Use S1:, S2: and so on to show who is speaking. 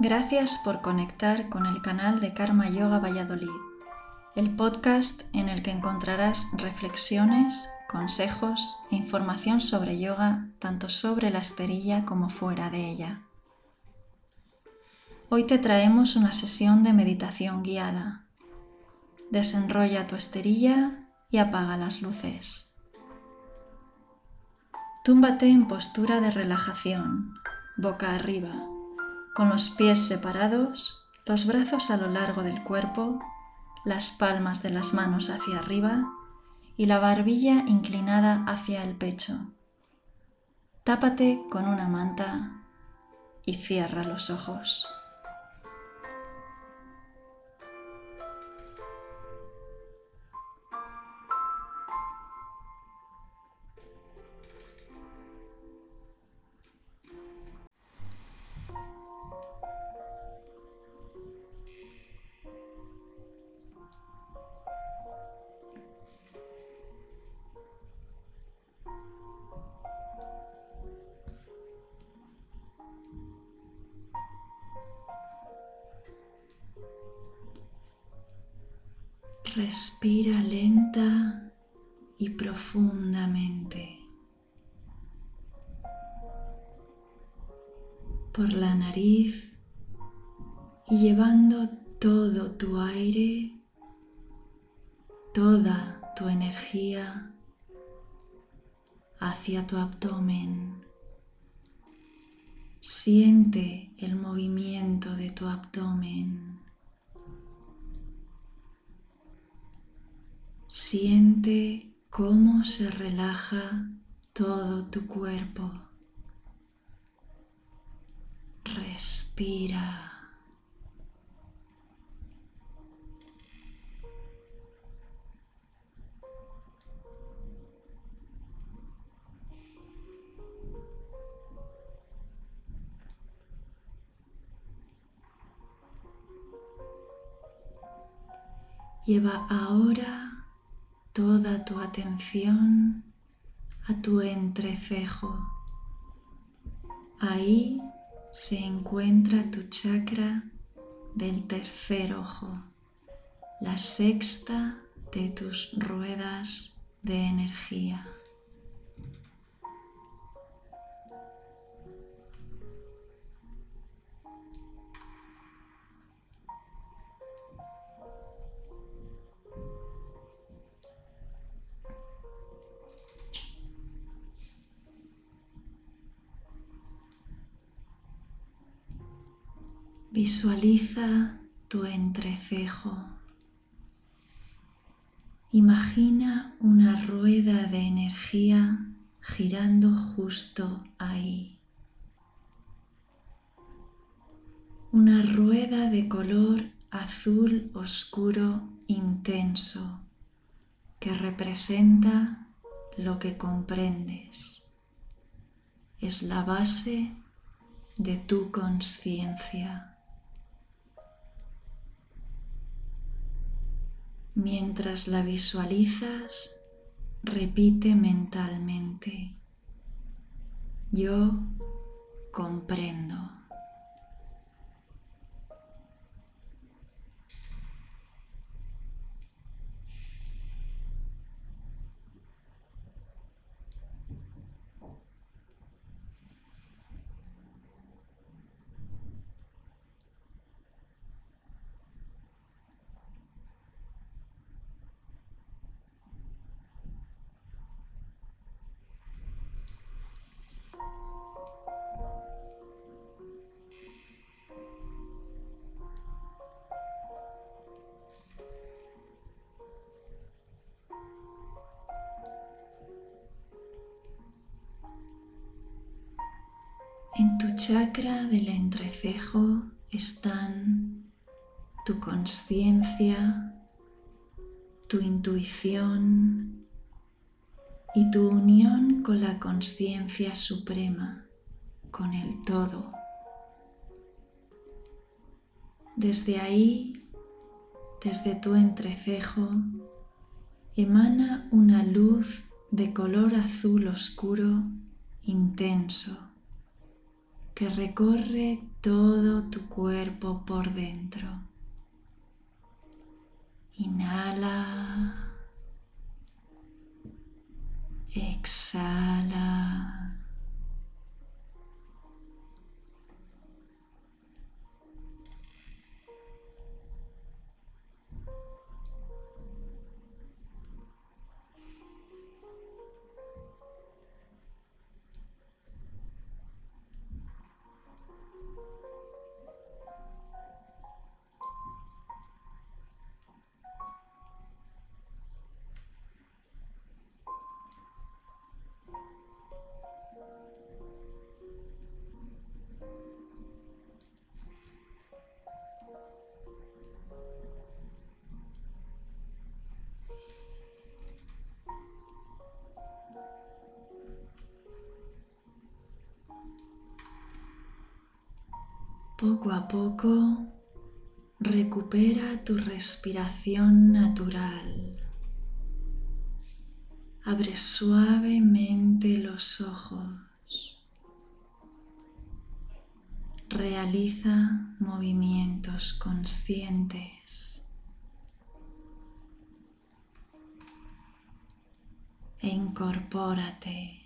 S1: Gracias por conectar con el canal de Karma Yoga Valladolid, el podcast en el que encontrarás reflexiones, consejos e información sobre yoga, tanto sobre la esterilla como fuera de ella. Hoy te traemos una sesión de meditación guiada. Desenrolla tu esterilla y apaga las luces. Túmbate en postura de relajación, boca arriba con los pies separados, los brazos a lo largo del cuerpo, las palmas de las manos hacia arriba y la barbilla inclinada hacia el pecho. Tápate con una manta y cierra los ojos. Respira lenta y profundamente. Por la nariz y llevando todo tu aire, toda tu energía hacia tu abdomen. Siente el movimiento de tu abdomen. Siente cómo se relaja todo tu cuerpo. Respira. Lleva ahora toda tu atención a tu entrecejo. Ahí se encuentra tu chakra del tercer ojo, la sexta de tus ruedas de energía. Visualiza tu entrecejo. Imagina una rueda de energía girando justo ahí. Una rueda de color azul oscuro intenso que representa lo que comprendes. Es la base de tu conciencia. Mientras la visualizas, repite mentalmente, yo comprendo. En tu chakra del entrecejo están tu conciencia, tu intuición y tu unión con la conciencia suprema, con el todo. Desde ahí, desde tu entrecejo, emana una luz de color azul oscuro intenso que recorre todo tu cuerpo por dentro. Inhala. Exhala. Poco a poco recupera tu respiración natural. Abre suavemente los ojos. Realiza movimientos conscientes. E incorpórate